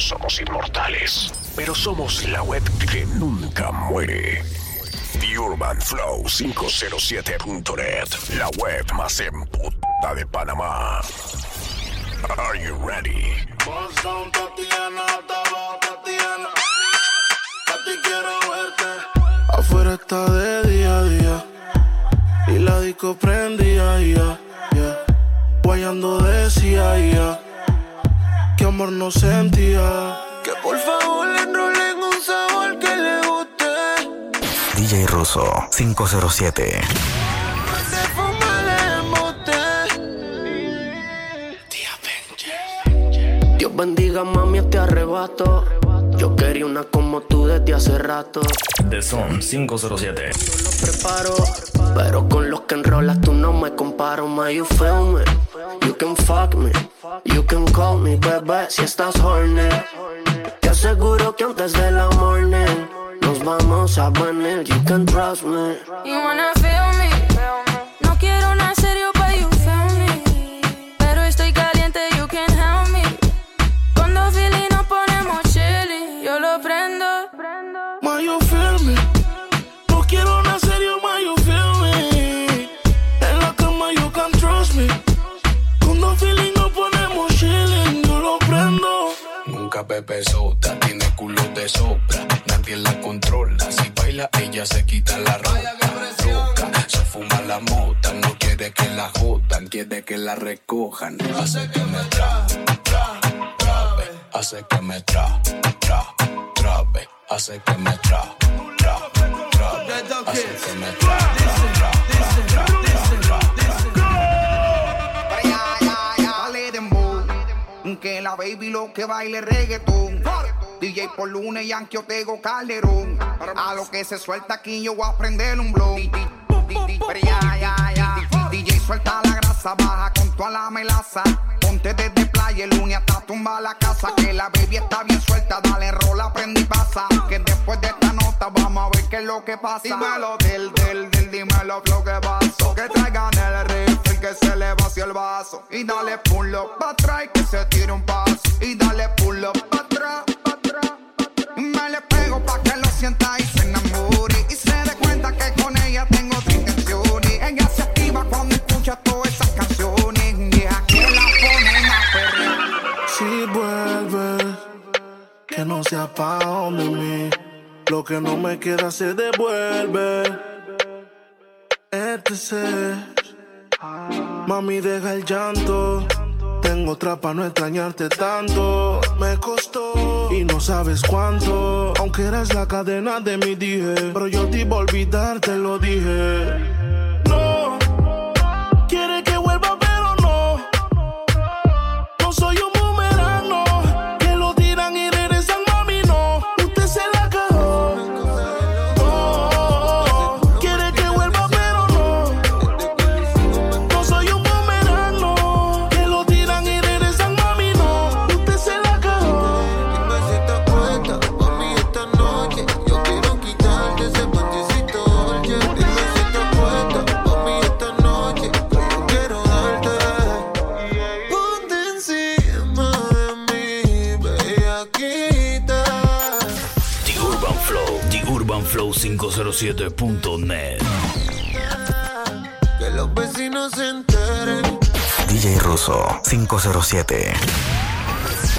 no somos inmortales, pero somos la web que nunca muere. The Urban Flow 507.net, la web más emputa de Panamá. Are you ready? Afuera está de día a día y la disco prendía ya, ya. Guayando decía ya que amor no sentía. Que por favor le enrolen un sabor que le guste. DJ Russo 507. Dios bendiga mami este arrebato. Yo quería una como tú desde hace rato. The Son 507. Los preparo, pero con los que enrolas tú no me comparo. My, you feel me? You can fuck me. You can call me, bebé, si estás horny. Te aseguro que antes de la morning nos vamos a venir. You can trust me. You wanna feel me? Tiene culo de sobra, nadie la controla. Si baila, ella se quita la ropa. Loca, se fuma la mota, no quiere que la jodan, quiere que la recojan. Hace que me tra, tra, trabe, hace que me tra, tra, trabe, hace que me tra, tra, trabe, hace que me tra, Que la baby lo que baile reggaetón. DJ por lunes, Yankee Otego Calderón. A lo que se suelta aquí yo voy a prender un pero ya, ya, ya. DJ suelta la grasa, baja con toda la melaza. Ponte desde playa el lunes hasta tumba la casa. Que la baby está bien suelta, dale rola, prende y pasa. Que después de esta nota vamos a ver qué es lo que pasa. Dímelo del, del, del, dímelo lo que pasó. Que traigan el rifle, que se le vació el vaso. Y dale pull up pa' atrás y que se tire un paso. Y dale pull up pa' atrás, pa' atrás. Y me le pego pa' que lo sienta y se enamore. Y se dé cuenta que con la ponen a perrear. Si vuelves, que no sea pa' donde mí. Lo que no me queda se devuelve. Este mami, deja el llanto. Tengo otra pa' no extrañarte tanto. Me costó y no sabes cuánto. Aunque eres la cadena de mi dije. Pero yo te iba a olvidar, te lo dije. 507.net. Que los vecinos se enteren. DJ Russo 507.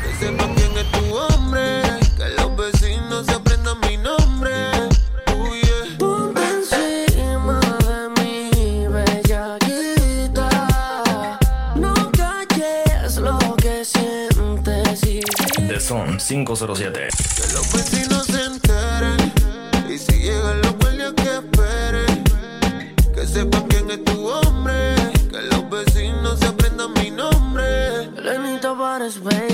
Que sepan quién es tu hombre. Que los vecinos se aprendan mi nombre. Yeah. Ponte encima de mí, bellaquita. No calles lo que sientes y The Son 507. Que los vecinos se Just wait.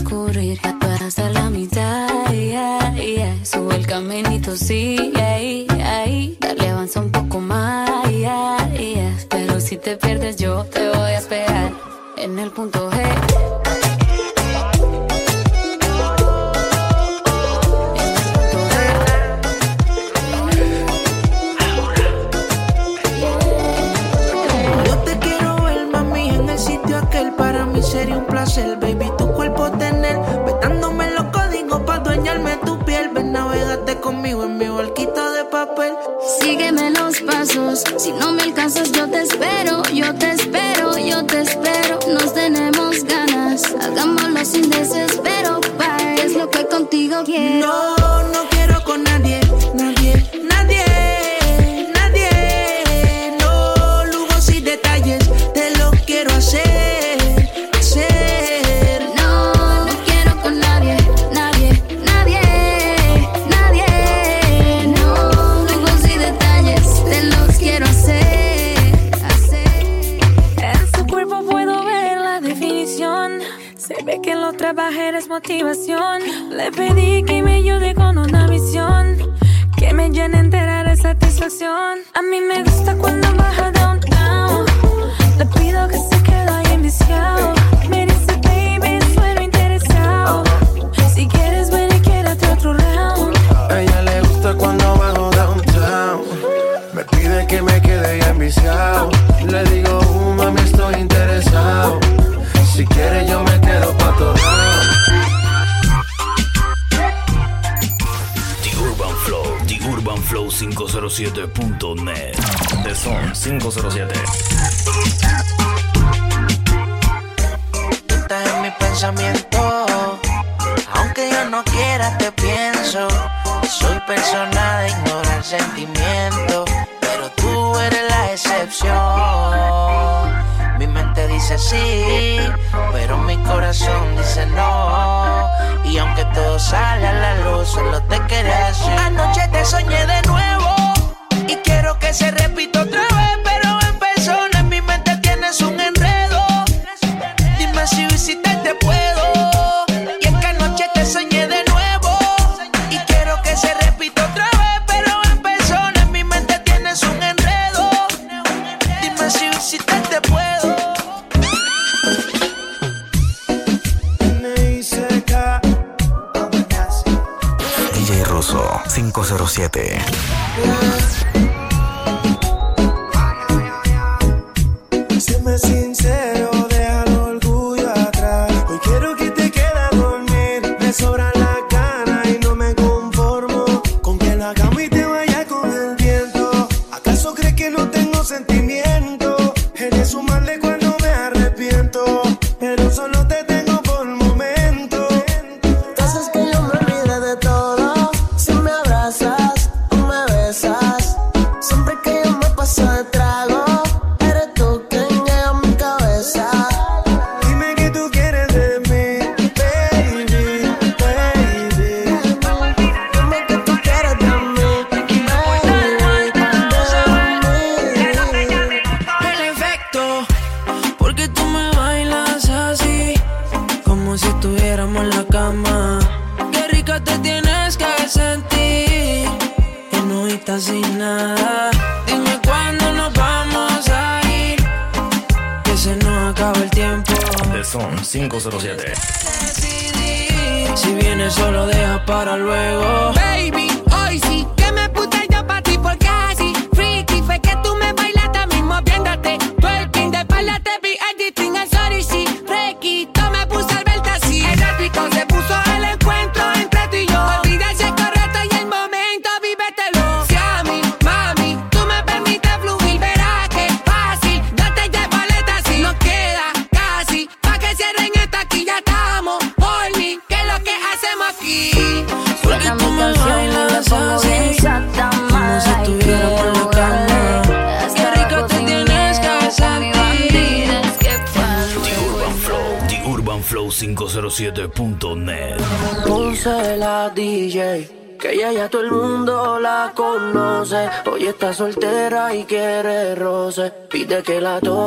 transcurrir hasta la mitad. Yeah, yeah. Sube el caminito, sigue. sin desespero, pa, es lo que contigo quiero. 507. de que la to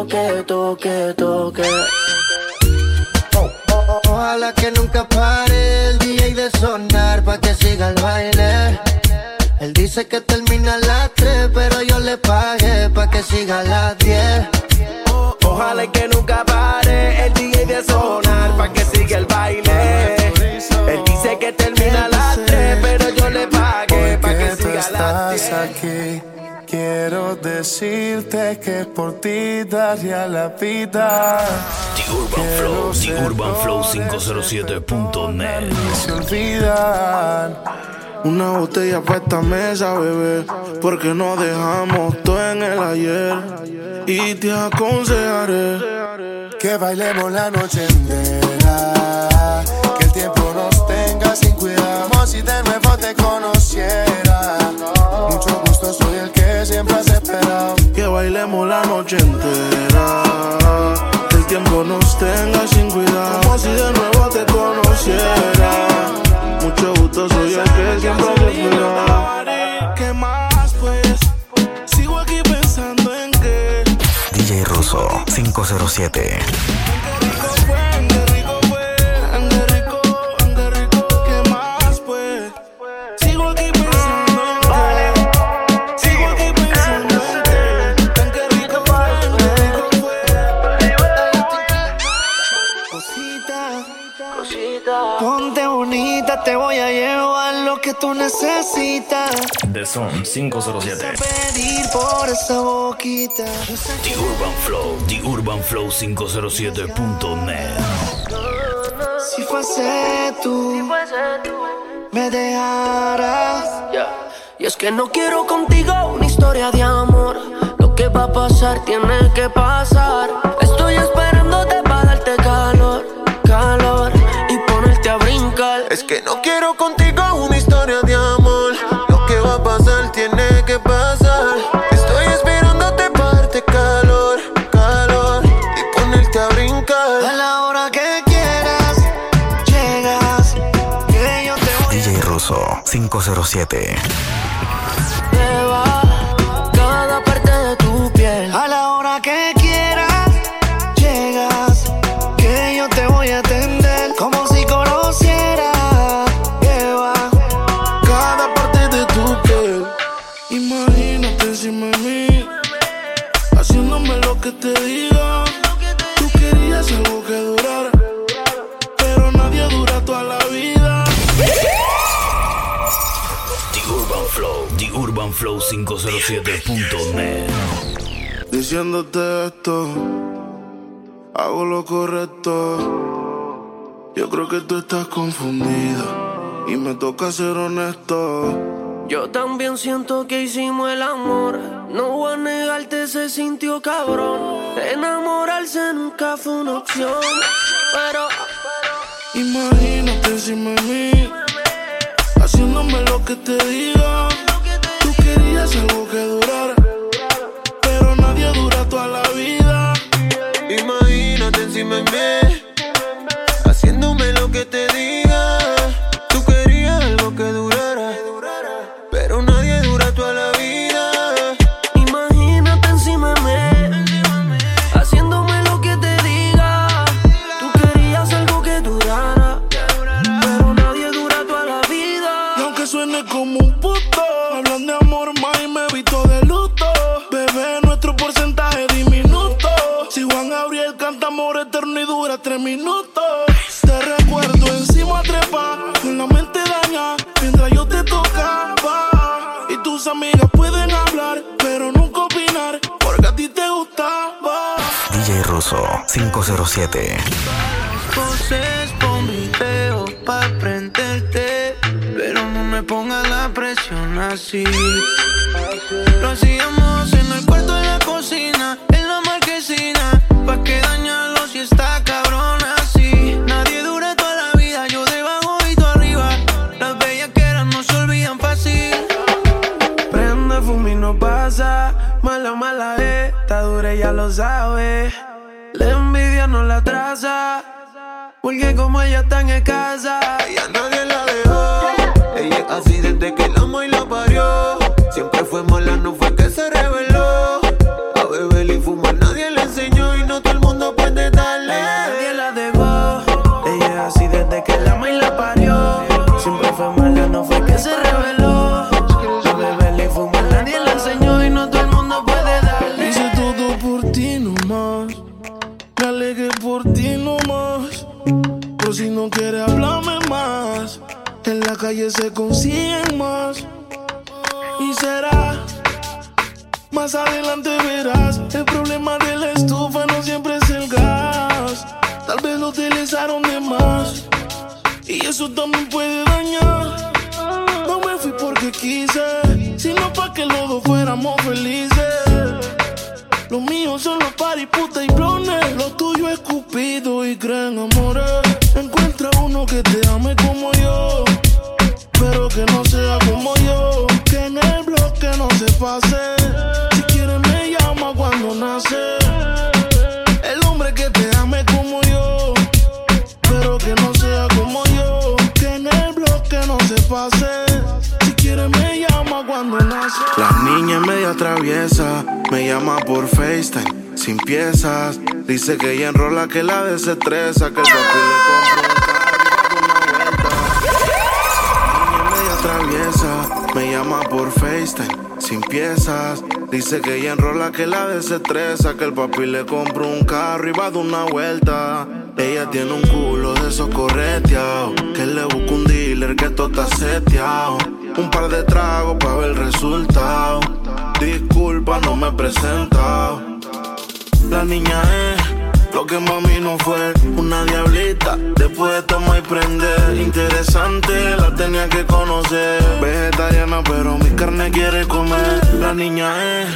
por ti daría la vida. The Urban Flow, The Urban Flow 507.net. Se olvidan. Una botella para esta mesa, bebé, porque no dejamos todo en el ayer. Y te aconsejaré que bailemos la noche entera noche entera. El tiempo nos tenga sin cuidado, como si de nuevo te conociera. Mucho gusto, soy el que siempre te cuida. ¿Qué más pues? Sigo aquí pensando en que DJ Russo 507 necesitas. The Zone 507. Pedir por esa boquita. The Urban Flow, The Urban Flow 507.net. Si fuese tú, me dejarás. Y es que no quiero contigo una historia de amor. Lo que va a pasar tiene que pasar. Estoy esperándote para darte calor, calor y ponerte a brincar. Es que no quiero contigo una historia 507. Diciéndote esto, hago lo correcto. Yo creo que tú estás confundido y me toca ser honesto. Yo también siento que hicimos el amor. No voy a negarte, se sintió cabrón. Enamorarse nunca fue una opción. Pero, imagínate encima de mí, haciéndome lo que te diga. Me. Llama por FaceTime, sin piezas. Dice que ella enrola que la desestresa, que el papi le compra un carro una vuelta. Niña media traviesa, me llama por FaceTime, sin piezas. Dice que ella enrola que la desestresa, que el papi le compra un carro y va dar una vuelta. Ella tiene un culo de esos correteados, que le busca un dealer que todo está seteado. Un par de tragos para ver el resultado. Disculpa, no me he presentado. La niña es lo que mami no fue, una diablita. Después de tomar y prender, interesante, la tenía que conocer. Vegetariana, pero mi carne quiere comer. La niña es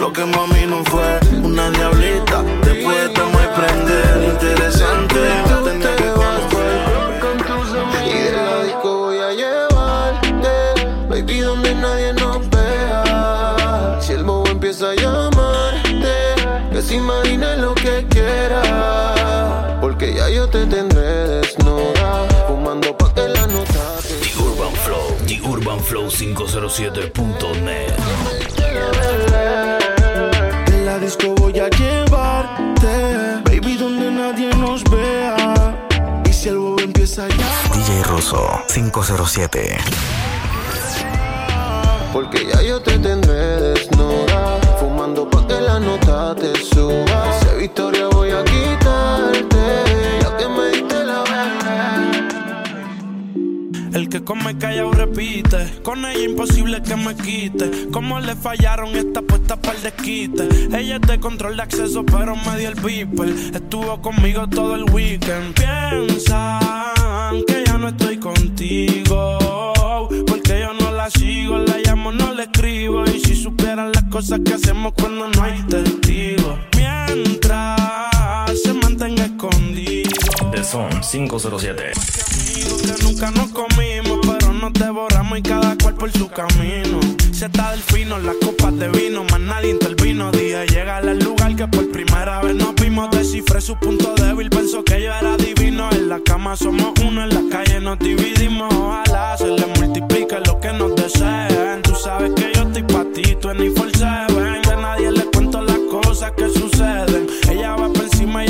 lo que mami no fue, una diablita. Después de tomar y prender, interesante, la tenía que. Yo te tendré desnuda, fumando pa' que la nota The Urban Flow, The Urban Flow 507.net. De la disco voy a llevarte, baby, donde nadie nos vea. Y si el bobo empieza ya. DJ Russo 507. Porque ya yo te tendré desnuda Fumando pa' que la nota te suba Esa victoria voy a quitarte El que come callado repite. Con ella imposible que me quite. Como le fallaron esta puesta para el desquite. Ella es de control de acceso, pero me dio el beeper. Estuvo conmigo todo el weekend. Piensan que ya no estoy contigo. Porque yo no la sigo, la llamo, no le escribo. Y si supieran las cosas que hacemos cuando no hay testigos. Mientras se mantenga escondido. The Son 507. que nunca nos comimos, pero nos devoramos y cada cual por su camino. Se está del fino, las copas de vino, más nadie intervino. Dije, llega al lugar que por primera vez nos vimos. Descifré su punto débil, pensó que yo era divino. En la cama somos uno, en la calle nos dividimos. Ojalá se le multiplique lo que nos deseen. Tú sabes que yo estoy pa' ti, tú en seven. De nadie le cuento las cosas que suceden. Ella va por encima, ella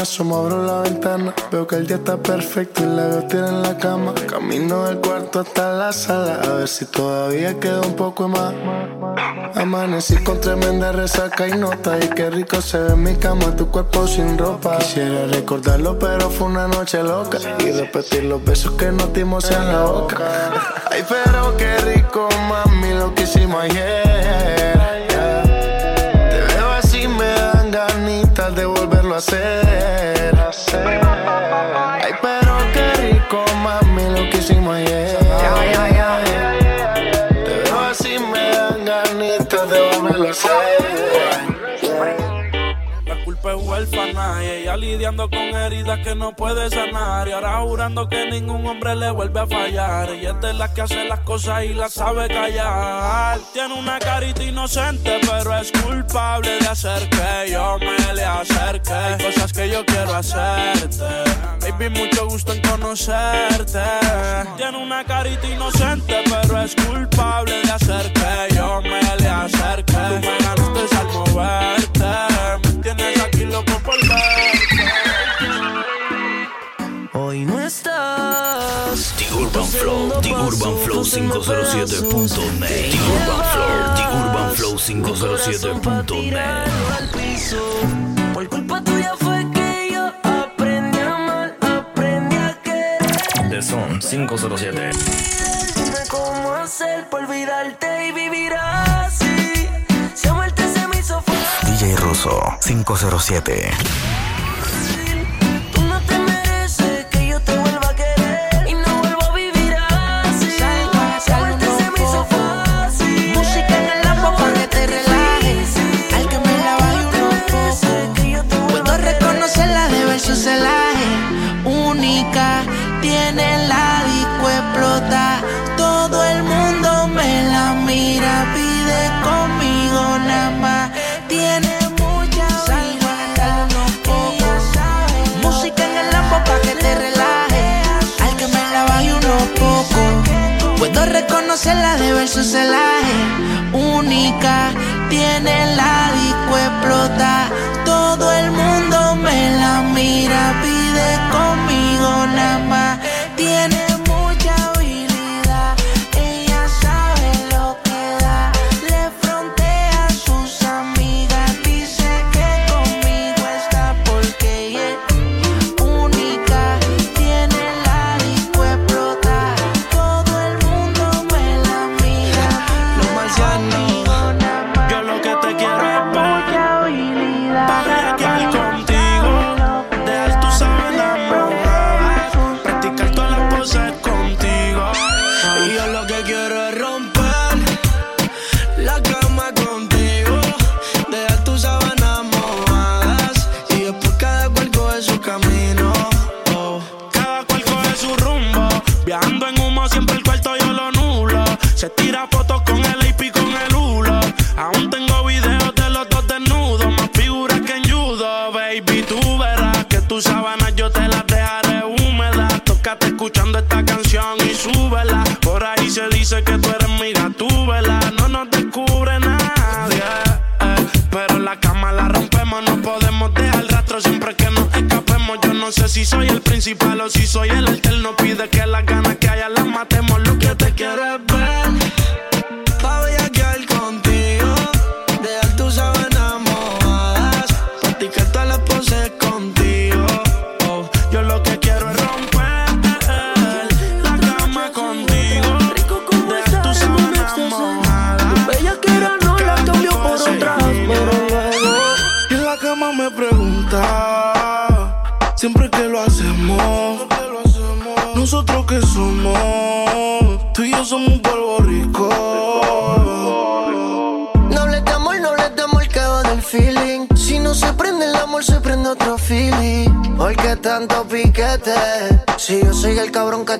Me abro la ventana. Veo que el día está perfecto y la veo tirada en la cama. Camino del cuarto hasta la sala, a ver si todavía queda un poco más. Amanecí con tremenda resaca y nota. Y qué rico se ve mi cama, tu cuerpo sin ropa. Quisiera recordarlo, pero fue una noche loca. Y repetir los besos que nos dimos en la boca. Ay, pero qué rico, mami, lo que hicimos ayer. Te de volverlo a hacer. Lidiando con heridas que no puede sanar. Y ahora jurando que ningún hombre le vuelve a fallar. Ella es de las que hace las cosas y las sabe callar. Tiene una carita inocente, pero es culpable de hacer que yo me le acerque. Cosas que yo quiero hacerte. Baby, mucho gusto en conocerte. Tiene una carita inocente, pero es culpable de hacer que yo me le acerque. Tú me ganaste al moverte. Hoy no estás. The Urban Flow, The Urban Flow 507.net. The Urban Flow, The Urban Flow 507.net. al piso. Por culpa tuya fue que yo aprendí a amar, aprendí a querer. The Son 507. Dime cómo hacer por olvidarte y vivir así. Si amarte se me hizo fácil. DJ Russo 507. Reconocerla de ver su celaje. Única, tiene la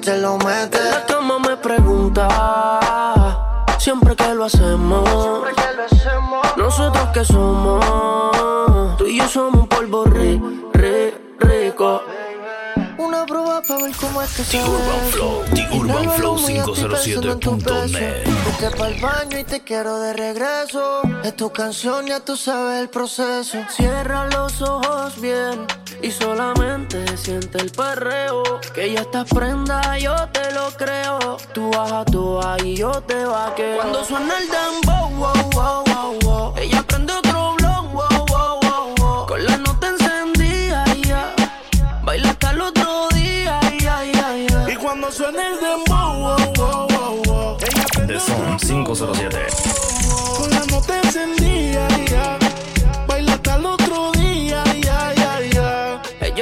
te lo mete. La cama me pregunta siempre que lo hacemos. Nosotros que somos, tú y yo somos un polvo ri, ri, rico. Una prueba para ver cómo es que se The Urban. Flow, The Urban Inhalo Flow el humo y estoy pensando en tu beso. 507.net. Vete pa'l baño y te quiero de regreso. Es tu canción, ya tú sabes el proceso. Cierra los ojos bien y solamente siente el perreo. Que ya estás prenda, yo te lo creo. Tú bajas tú ahí, yo te vaqueo. Cuando suena el dembow, wow, wow, wow, wow. Ella prende otro blow, wow, wow, wow, wow. Con la nota encendida, ya. Baila hasta el otro día, ya, ya, ya. Y cuando suena el dembow, wow, wow, wow, wow. Ella prende The Son 507. con la nota encendida,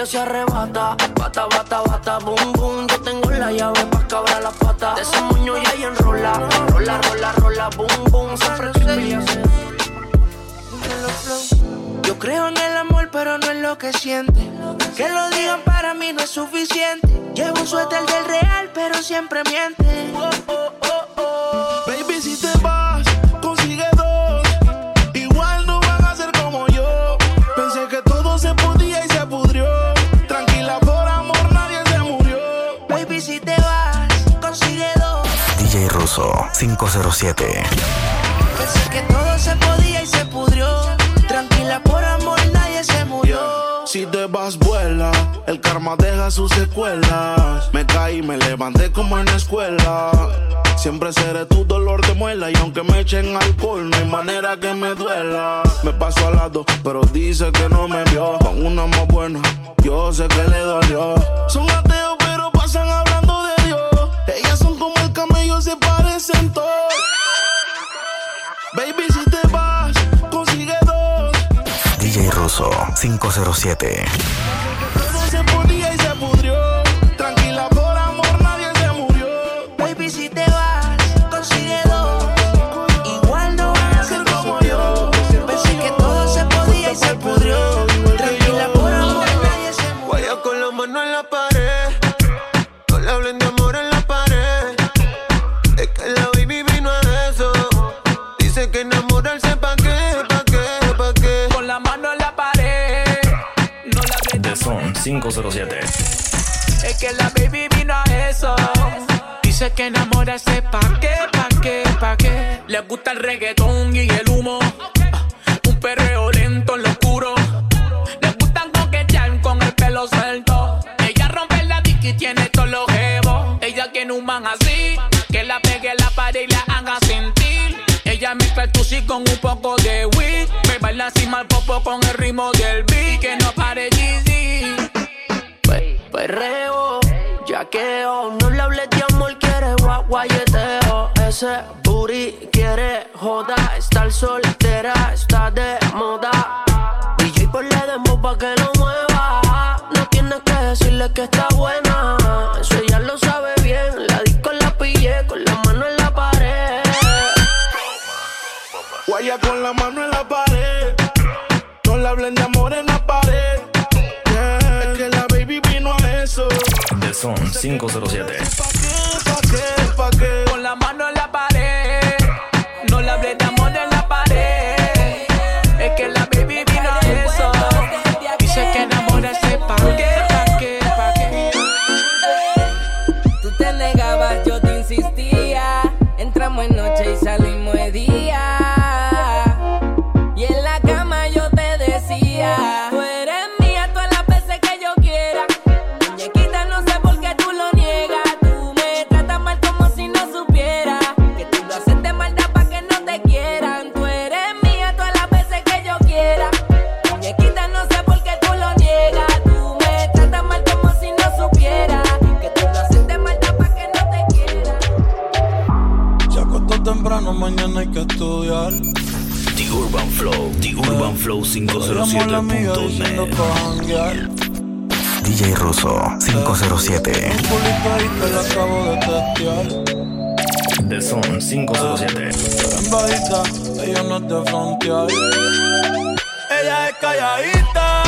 se arrebata. Bata, bata, bata, boom, boom. Yo tengo la llave pa' cabrar la pata. De ese moño y ahí enrola. Rola, rola, rola, boom, boom. Siempre. Yo creo en el amor, pero no en lo que siente. Que lo digan para mí no es suficiente. Llevo un suéter del real, pero siempre miente. Baby, si te vas, DJ Russo 507. Pensé que todo se podía y se pudrió. Tranquila, por amor nadie se murió. Si te vas, vuela. El karma deja sus secuelas. Me caí, me levanté como en la escuela. Siempre seré tu dolor de muela. Y aunque me echen alcohol, no hay manera que me duela. Me paso al lado, pero dice que no me vio. Con una más buena, yo sé que le dolió. Son ateos, pero pasan hablando de Dios. Ellas son se parecen todos. Baby, si te vas, consigue dos. DJ Russo 507. 507. Es que la baby vino a eso. Dice que enamorarse pa' qué, pa' qué, pa' qué. Le gusta el reggaetón y el humo. Un perreo lento en lo oscuro. Le gustan coquetear con el pelo suelto. Ella rompe la dick y tiene todos los jevos. Ella tiene un man así. Que la pegue la pared y la haga sentir. Ella mezcla el tusi con un poco de weed. Me baila así mal popo con el ritmo del beat. Que no pare Jeezy. Pe- Perreo, yaqueo, no le hables de amor, quiere gua- guayeteo. Ese booty quiere joda, estar soltera, está de moda. DJ por la demo pa' que lo mueva. No tienes que decirle que está buena. Eso ella lo sabe bien. La disco la pillé con la mano en la pared. Guaya con la mano en la pared. No le hablen de Son 507. 507.net. pa' janguear. DJ Russo 507. Un culito ahí que la acabo de Son 507. Pero en bajita, ella no es de frontear. Ella es calladita,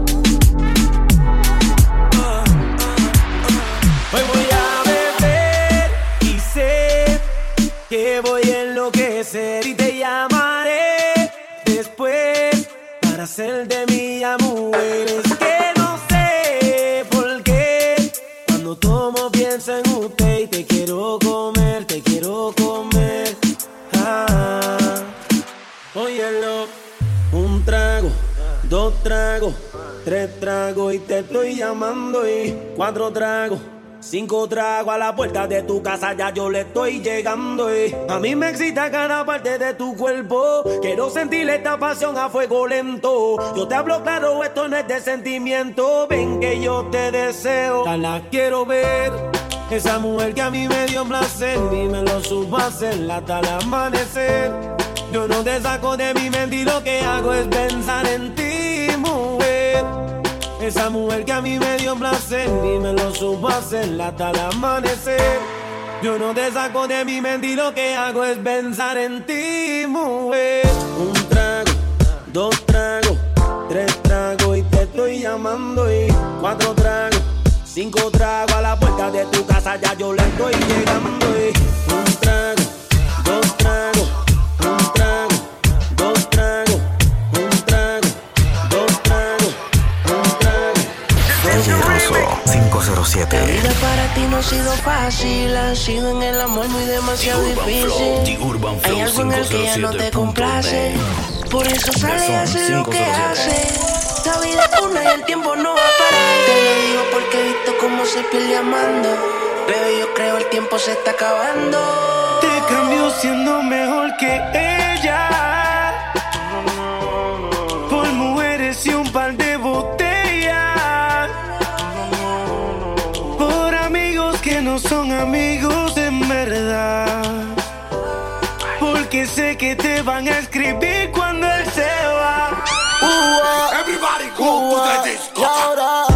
Y te llamaré después para ser de mía mujer. Es que no sé por qué cuando tomo pienso en usted y te quiero comer, te quiero comer. Ah, óyelo, un trago, dos tragos, tres tragos y te estoy llamando y cuatro tragos. Cinco tragos a la puerta de tu casa, ya yo le estoy llegando. eh. A mí me excita cada parte de tu cuerpo. Quiero sentir esta pasión a fuego lento. Yo te hablo claro, esto no es de sentimiento. Ven que yo te deseo, ya la quiero ver. Esa mujer que a mí me dio placer y me lo supo hacer hasta el amanecer. Yo no te saco de mi mente y lo que hago es pensar en ti, mujer. Esa mujer que a mí me dio placer y me lo supo hacer hasta el amanecer. Yo no te saco de mi mente y lo que hago es pensar en ti, mujer. Un trago, dos tragos, tres tragos y te estoy llamando y cuatro tragos, cinco tragos a la puerta de tu casa ya yo le estoy llegando y un trago, dos tragos, La 507. vida para ti no ha sido fácil, ha sido en el amor muy demasiado The Urban Flow, difícil. The Urban Flow Hay algo en el que ya no te 507.net. complace, por eso sale y hace lo que 507. hace. La vida es una y el tiempo no va a parar. Te lo digo porque he visto cómo se pierde amando. Bebé, yo creo el tiempo se está acabando. Te cambio siendo mejor que ella. No son amigos en verdad. Porque sé que te van a escribir cuando él se va. Everybody go to the disco.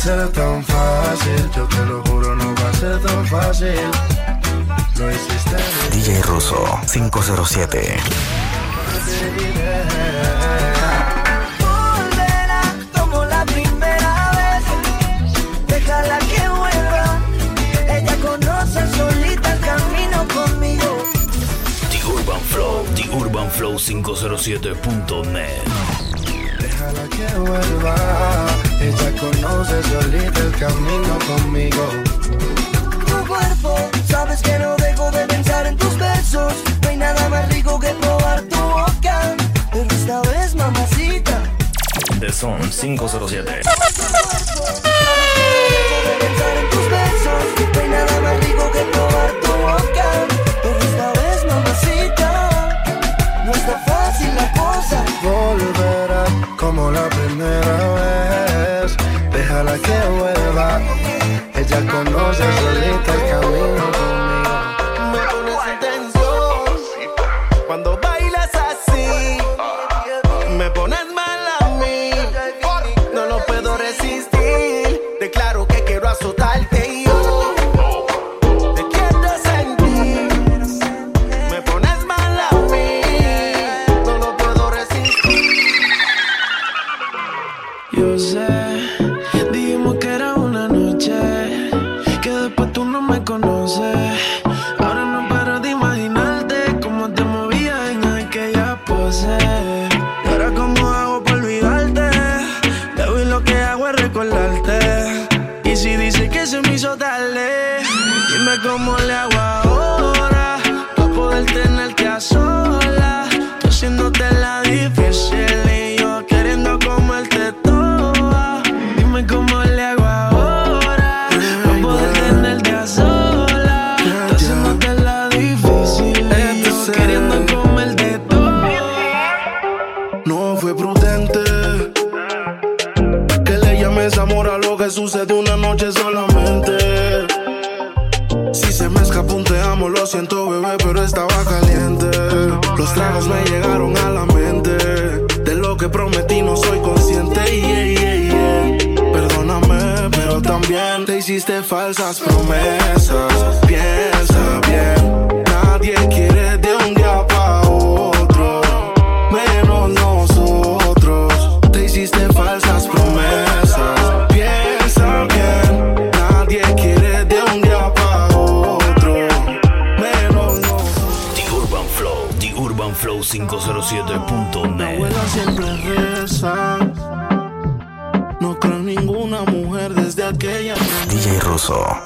ser tan fácil, yo te lo juro, no va a ser tan fácil. Lo hiciste. DJ Russo 507. Volverá como la primera vez. Déjala que vuelva. Ella conoce solita el camino conmigo. The Urban Flow, The Urban Flow 507.net. Déjala que vuelva ella conoce solita el camino conmigo. Tu cuerpo, sabes que no dejo de pensar en tus besos. No hay nada más rico que probar tu. Pero esta vez, mamacita. Son 507. No está fácil la cosa. Volverá como la primera ella conoce solita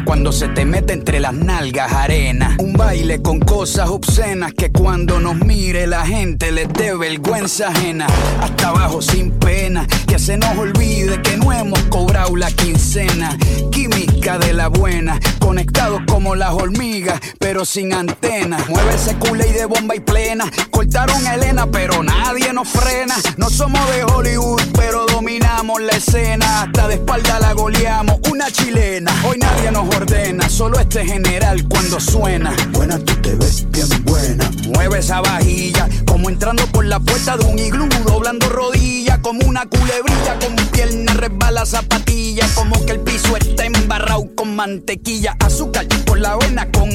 cuando se te mete entre las nalgas arena. Un baile con cosas obscenas que cuando nos mire la gente les dé vergüenza ajena. Hasta abajo sin pena, que se nos olvide que no hemos cobrado la quincena. Química de la buena, conectados como las hormigas, pero sin antenas. Mueve ese culé y de bomba y plena. Cortaron a Elena, pero nadie nos frena. No somos de Hollywood, pero dominamos la escena. Hasta de espalda la goleamos, una chilena. Hoy nadie nos ordena, solo este general cuando suena. Buena, tú te ves bien buena. Mueve esa vajilla, como entrando por la puerta de un iglú, doblando rodillas, como una culebrilla, con pierna resbala zapatilla, como que el piso está embarrado con mantequilla, azúcar por la avena con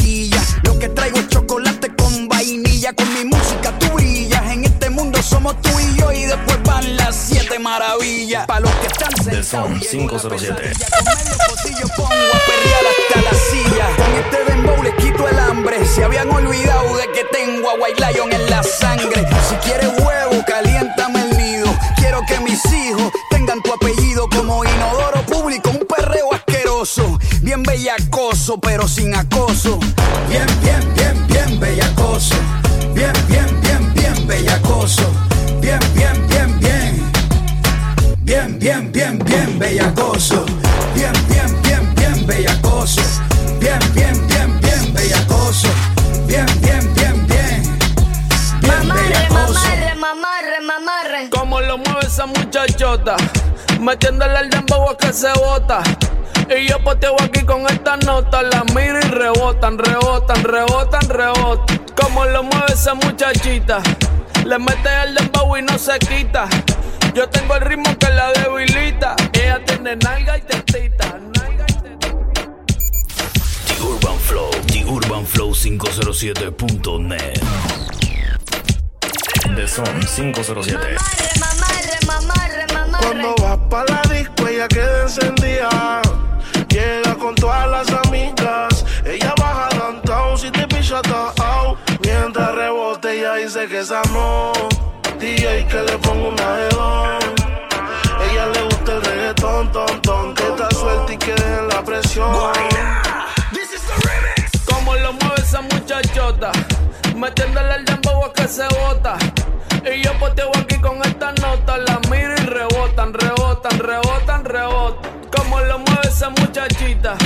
jeringuilla. Lo que traigo es chocolate con vainilla, con mi música tú brillas. En este mundo somos tú y yo, y después van las siete maravillas. Para los que están The Son 507. yo pongo a perrear hasta la silla. Con este dembow les quito el hambre. Se habían olvidado de que tengo a White Lion en la sangre. Si quieres huevo, caliéntame el nido. Quiero que mis hijos tengan tu apellido como inodoro público. Asqueroso. Bien bellacoso, pero sin acoso. Bien, bien, bien, bien bellacoso. Bien, bien, bien, bien bellacoso. Bien, bien, bien, bien. Bien, bien, bien, bien bellacoso. Bien, bien, bien, bien bellacoso. Bien, bien, bien, bien bellacoso. Bien, bien, bien, bien. Bien bellacoso. Mamarre, mamarre, mamarre. Como lo mueve esa muchachota, metiéndole al dembow a que se bota. Y yo poteo aquí con esta nota, la miro y rebotan, rebotan, rebotan, rebotan. Como lo mueve esa muchachita, le mete al dembow y no se quita. Yo tengo el ritmo que la debilita. Ella tiene nalga y tetita. The Urban Flow, The Urban Flow 507.net. The Son 507. Mamarre, mamarre, mamarre. Cuando vas pa' la disco, ella queda encendida. Llega con todas las amigas. Ella baja downtown si te picha out. Mientras rebote, ella dice que esa no. DJ que le pongo una de dos. Ella le gusta el reggaetón, ton, ton. Que está suelta y que dejen la presión. Como lo mueve esa muchachota, metiéndole al dembow a que se bota. Y yo poteo aquí con esta nota, la miro y rebotan, rebotan, rebotan. Esa muchachita,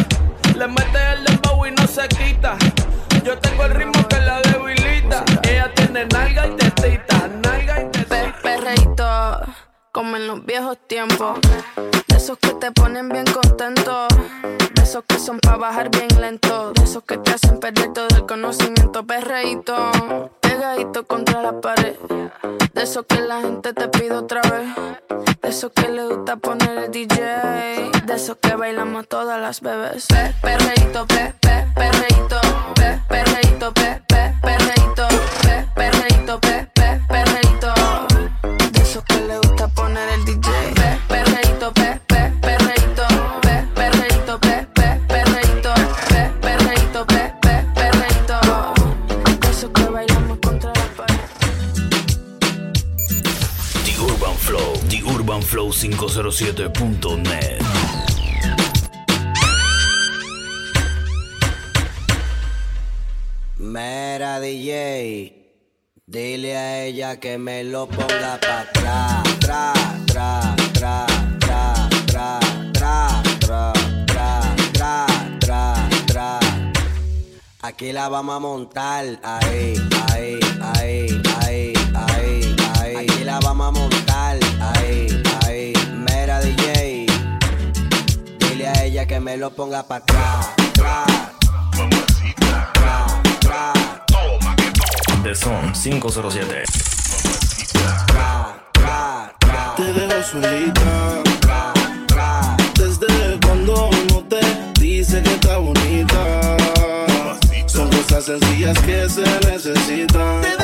le mete el dembow y no se quita. Yo tengo el ritmo como en los viejos tiempos. De esos que te ponen bien contento. De esos que son para bajar bien lento. De esos que te hacen perder todo el conocimiento. Perreíto, pegadito contra la pared. De esos que la gente te pide otra vez. De esos que le gusta poner el DJ. De esos que bailamos todas las bebés. Pe, perreíto, pe, pe, perreíto, pe, perreíto, pe, pe, perreíto, UrbanFlow507.net. Mera DJ, dile a ella que me lo ponga pa' atrás, tra, tra, tra, tra, tra, tra, tra, tra, tra, tra, tra. Aquí la vamos a montar, ahí, ahí, ahí, que me lo ponga pa' atrás, tra, The Son 507. Te dejo solita. Desde cuando no te dice que está bonita. Son cosas sencillas que se necesitan.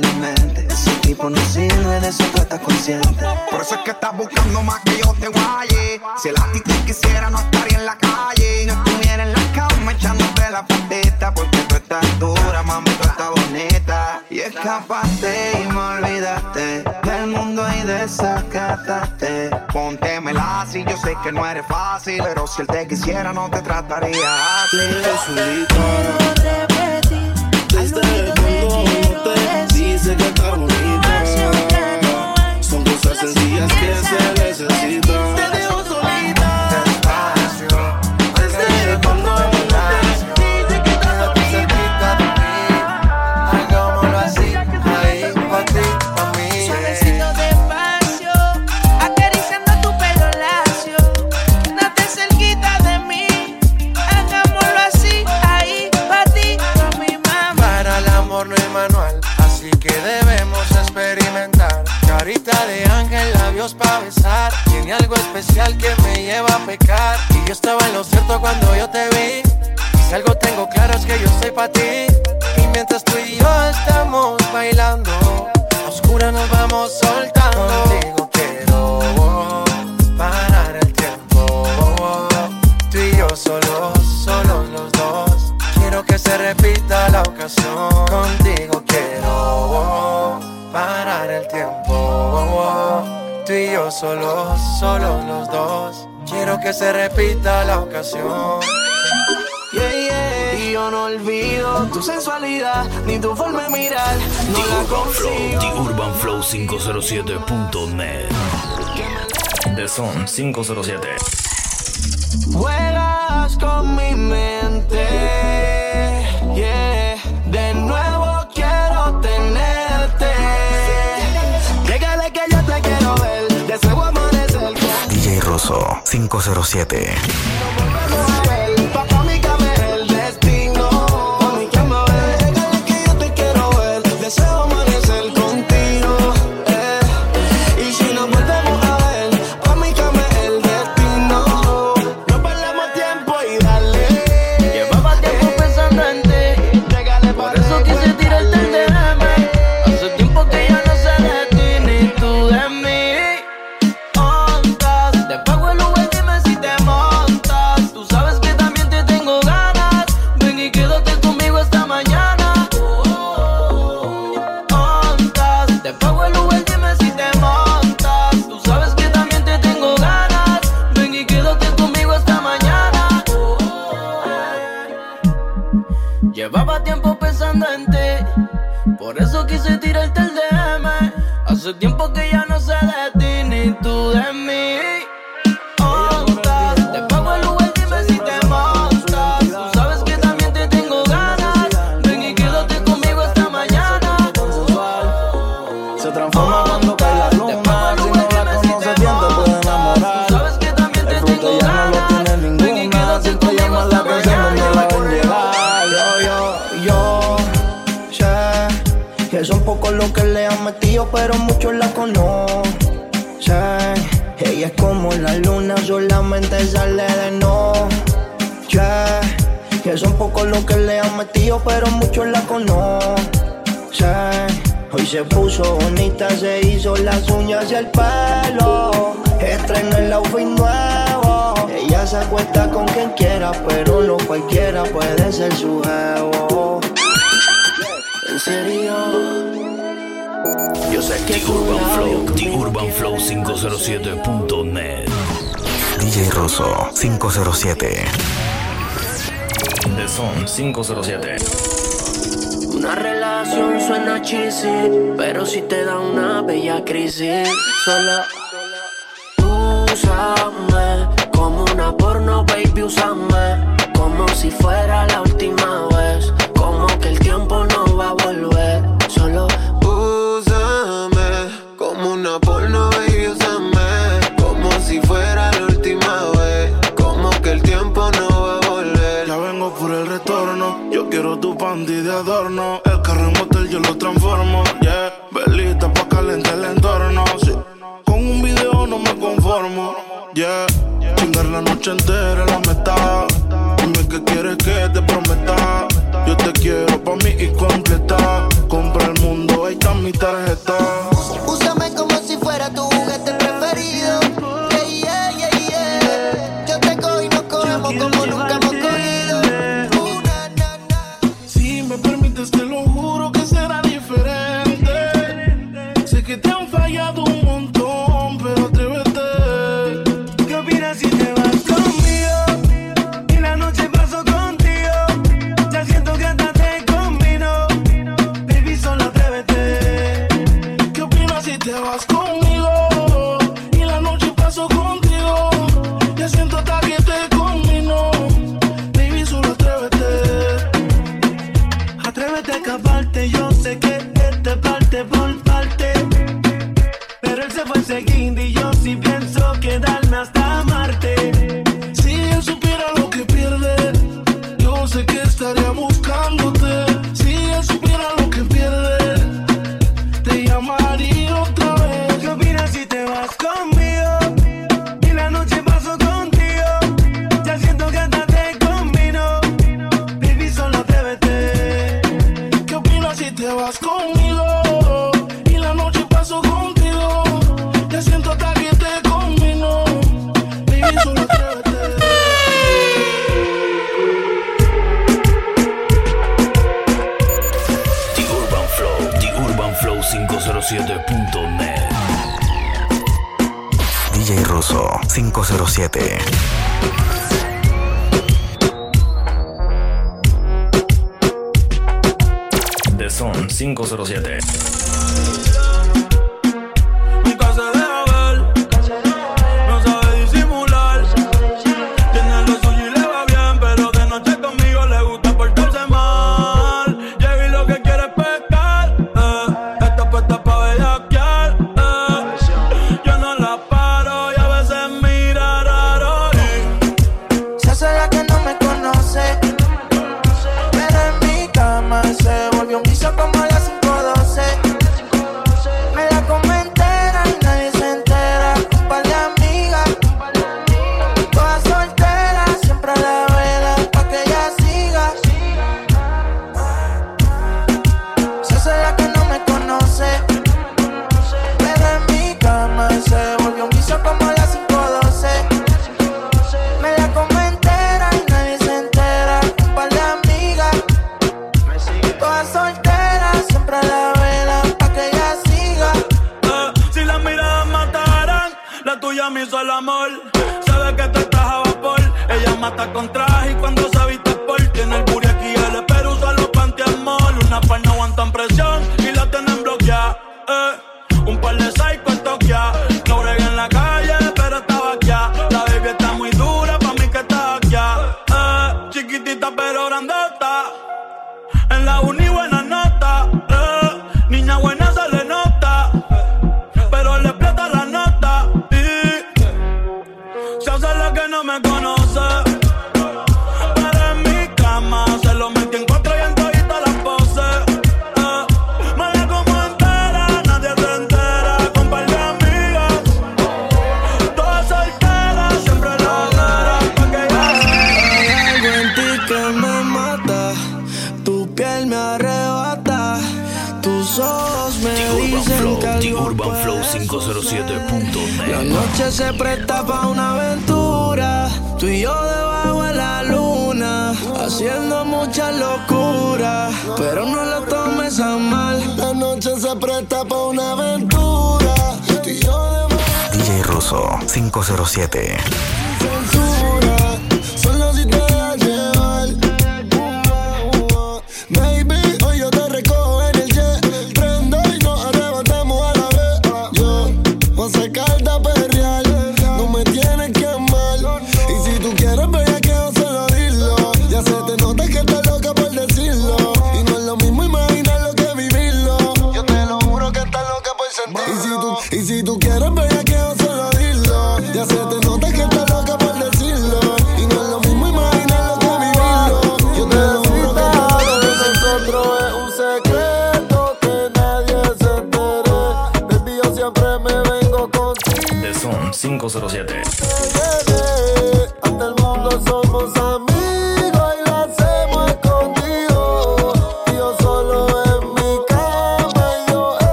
la mente. Ese tipo no sirve, de eso tú estás consciente. Por eso es que estás buscando más que yo te guaye. Si el ti te quisiera, no estaría en la calle. No estuviera en la cama echándote la pateta. Porque tú estás dura, mami, tú estás bonita. Y escapaste y me olvidaste del mundo y desacataste. Póntemela así, yo sé que no eres fácil. Pero si él te quisiera, no te trataría así. Desde cuando no te dice que está bonita. Son cosas sencillas que se necesitan. Labios para besar. Tiene algo especial que me lleva a pecar. Y yo estaba en lo cierto cuando yo te vi. Si algo tengo claro es que yo soy para ti. Y mientras tú y yo estamos bailando, a oscura nos vamos soltando. Contigo quiero parar el tiempo. Tú y yo solos, solos los dos. Quiero que se repita la ocasión. Contigo quiero parar el tiempo. Tú y yo solos, solos los dos. Quiero que se repita la ocasión. Yeah, yeah. Y yo no olvido tu sensualidad ni tu forma de mirar. No la consigo. UrbanFlow507.net. The Son 507. Juegas con mi mente. 507. flow507.net. DJ Rosso 507. The Son 507. Una relación suena cheesy, pero si te da una bella crisis, solo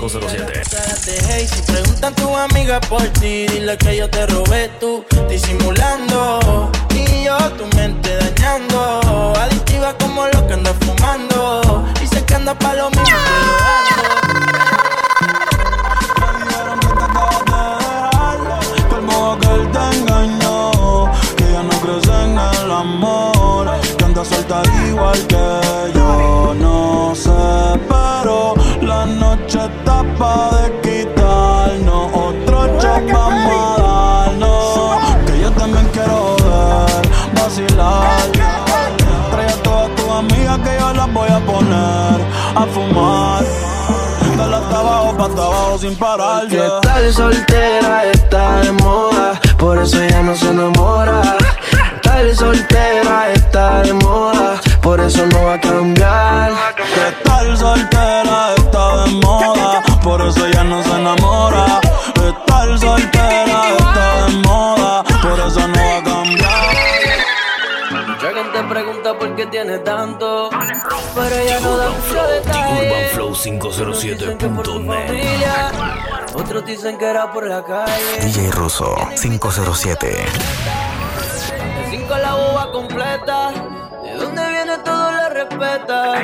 507. a fumar. Dale hasta abajo, pa' hasta abajo sin parar. ¿Qué tal soltera está de moda? Por eso ya no se enamora. Tal soltera está de moda, por eso no va a cambiar. ¿Qué tal soltera está de moda? Por eso ya no se enamora. Estar soltera te pregunta por qué tiene tanto. Pero ella no da mucho detalle. Flow 507.net. Otros dicen que era por la calle. DJ Russo 507. De 5 la uva completa. De donde viene todo la respeta.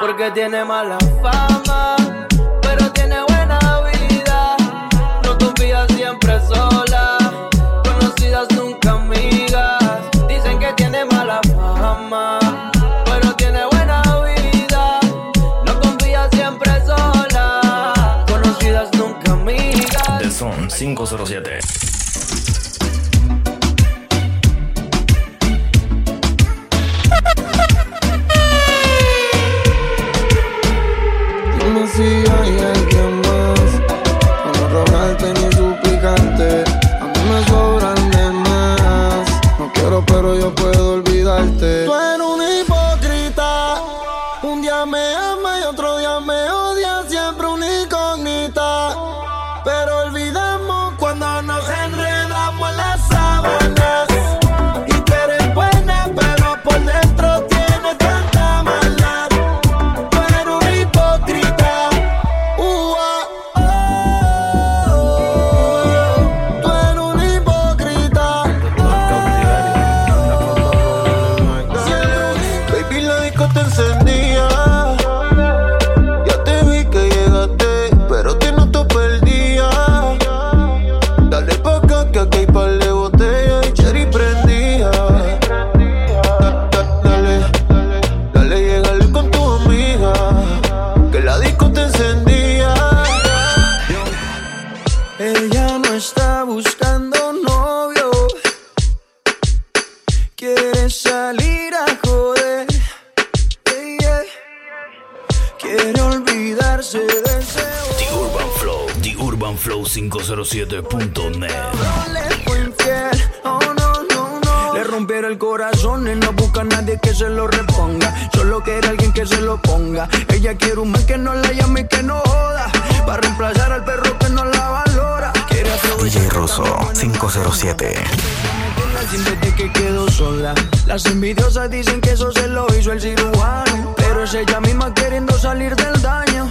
Porque tiene mala fama. Pero tiene buena vida. No confía siempre solo. The Son 507. Dime si hay alguien más. Para no rogarte ni suplicarte A mí me sobran de más. No quiero pero yo puedo olvidarte flow507.net. Le rompieron el corazón y no busca a nadie que se lo reponga. Solo quiere alguien que se lo ponga. Ella quiere un man que no la llame y que no joda. Para reemplazar al perro que no la valora. Quiere DJ Russo 507 desde que quedó sola. Las envidiosas dicen que eso se lo hizo el cirujano, pero es ella misma queriendo salir del daño.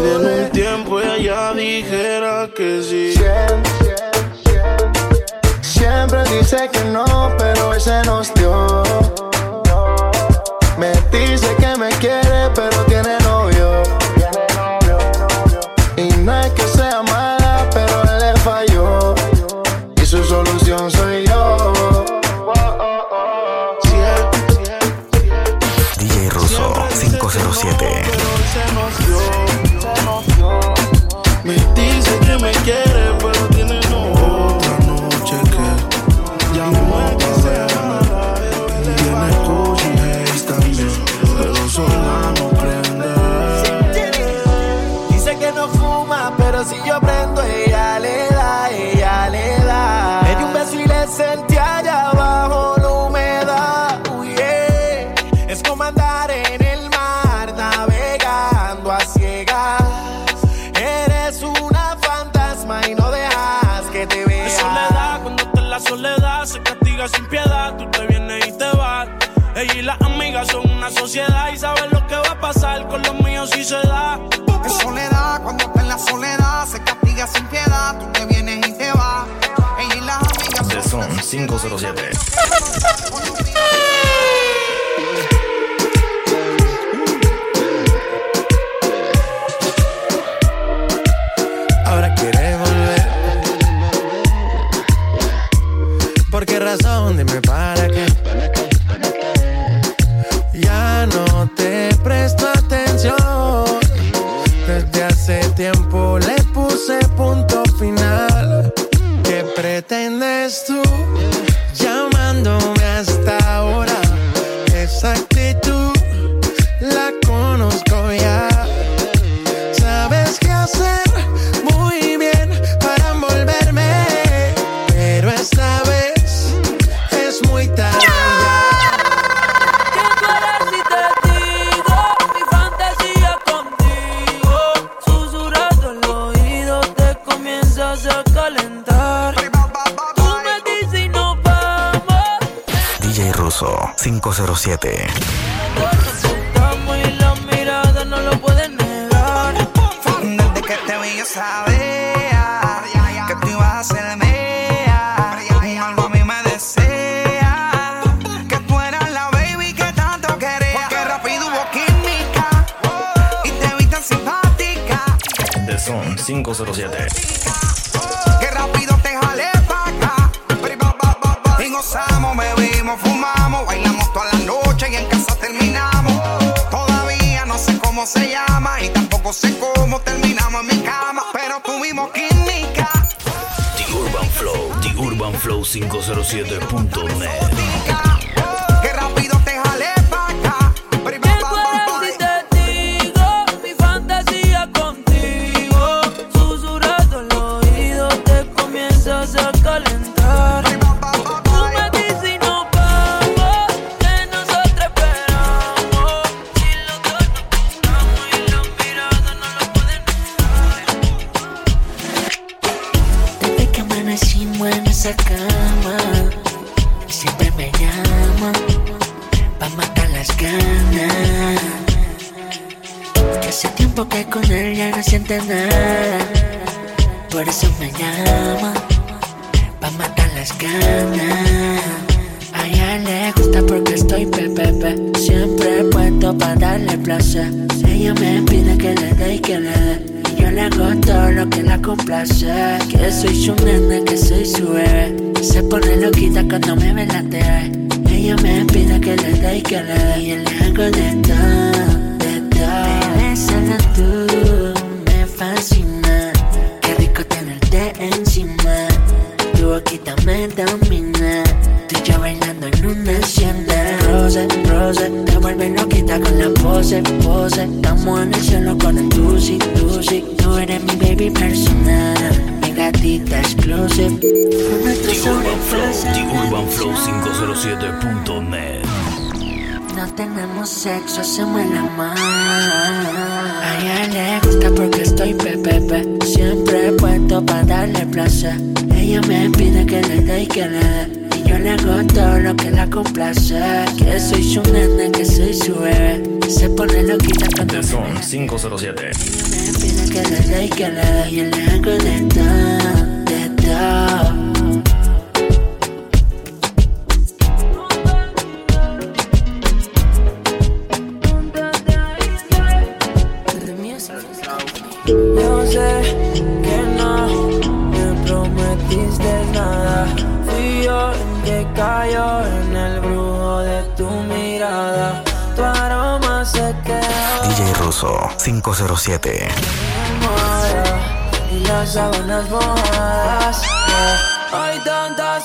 si joder. un tiempo, ella dijera que sí. Siempre dice que no, pero hoy se nos dio. Me dice que me quiere, pero tiene 507. Ahora quiere volver. ¿Por qué razón? Dime para qué. Ya no te pretendes tú Antena Me vuelve loquita con la pose, pose Estamos en el cielo con el doozy, doozy Tú eres mi baby personal Mi gatita exclusive The Urban Flow, The Urban 507.net no tenemos sexo, hacemos el amor. A ella le gusta porque estoy pepepe. Siempre puesto para darle placer. Ella me pide que le dé y que le dé. Yo le hago todo lo que la complace. Que soy su nene, que soy su bebé. Se pone loquita cuando me son 507. Me pide que le dé y que le dé. Yo le hago de todo, de todo. Alfonso 507. Hay tantas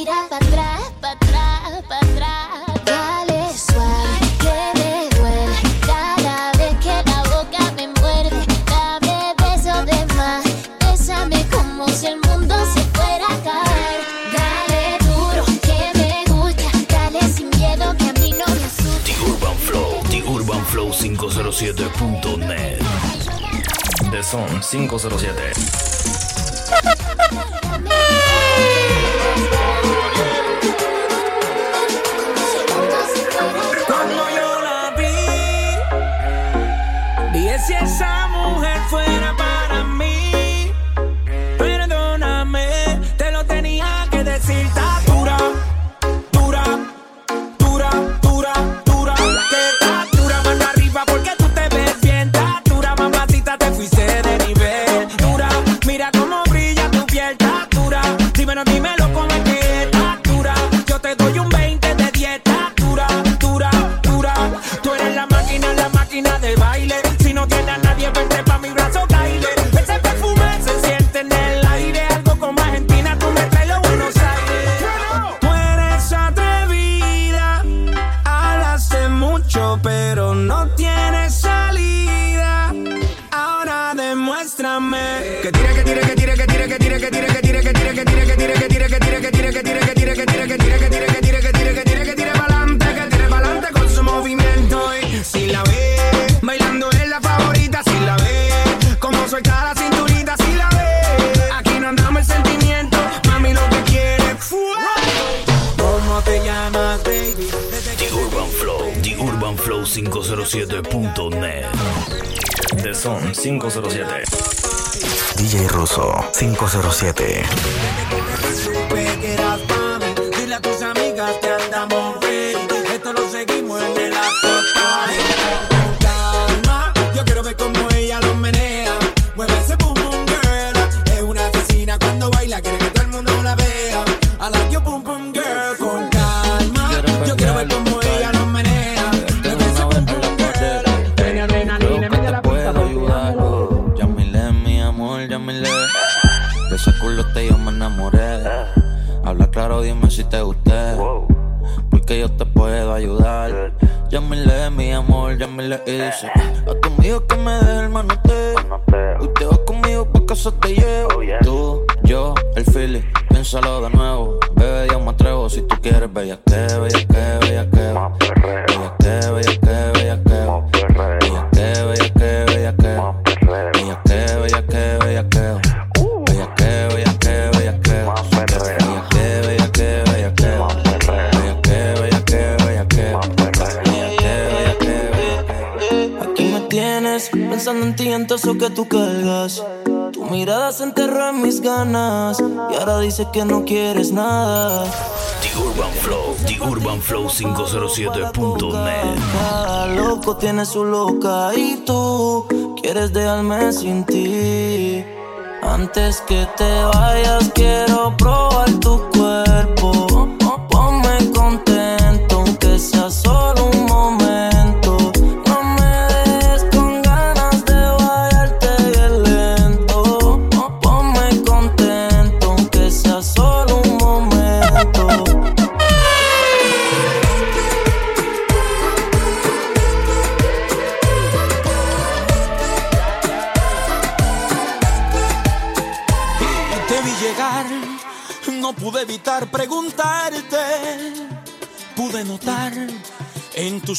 Tira para atrás, para atrás, para atrás. Dale suave, que me duele. Cada vez que la boca me muerde, dame besos de más. Bésame como si el mundo se fuera a caer. Dale duro, que me gusta. Dale sin miedo, que a mí no me asusta. The Urban Flow, The Urban Flow 507.net. The Son 507. 7. feeling, piénsalo de nuevo. Bebé, ya me atrevo. Si tú quieres, bella, que bella, y ahora dices que no quieres nada. The Urban Flow, The Urban Flow 507.net. Cada loco tiene su loca y tú quieres dejarme sin ti. Antes que te vayas, quiero probar tu cuerpo.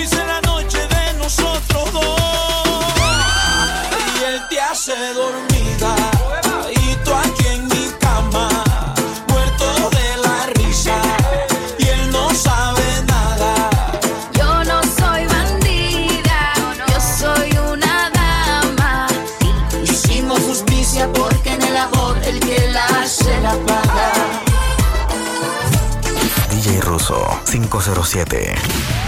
cómplice la noche de nosotros dos. Y él te hace dormida. Y tú aquí en mi cama, muerto de la risa. Y él no sabe nada. Yo no soy bandida, yo soy una dama. Hicimos justicia porque en el amor el que la hace la paga. DJ Russo 507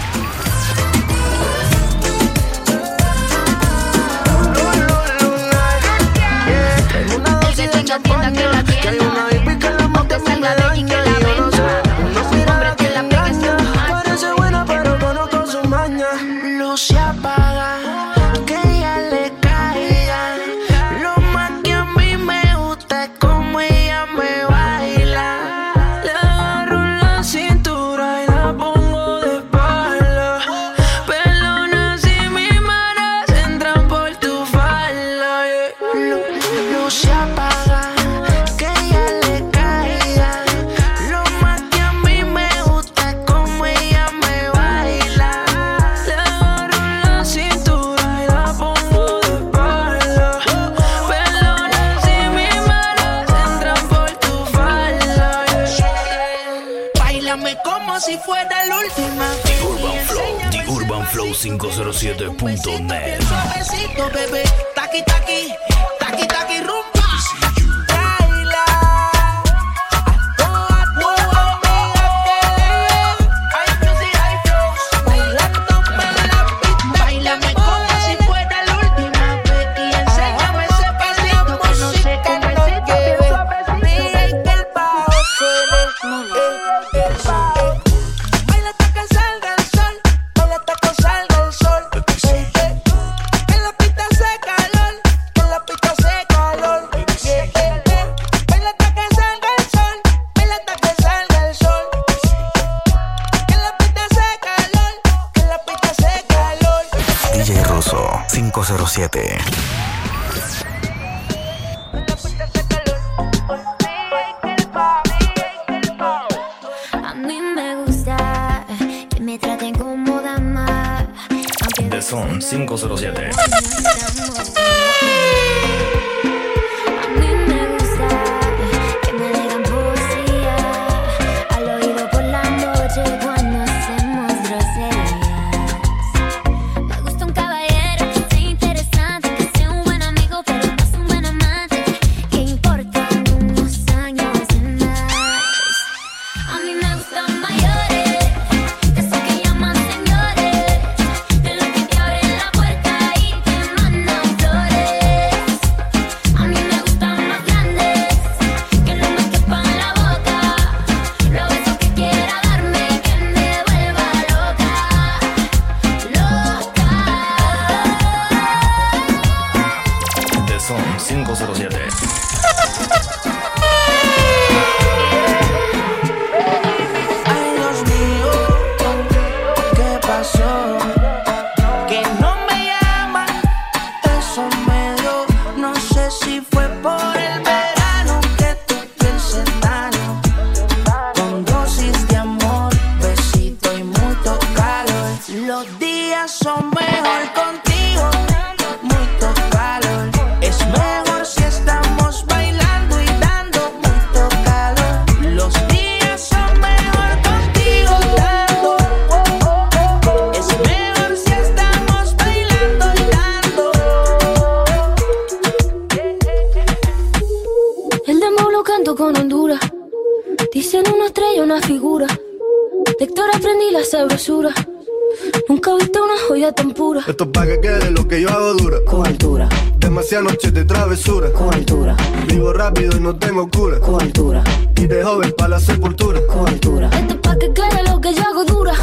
Pa' que quede lo que yo hago dura. Con altura. Demasiadas noches de travesura. Con altura. Vivo rápido y no tengo cura. Con altura. Y de joven pa' la sepultura. Con altura. Esto pa' que quede lo que yo hago dura.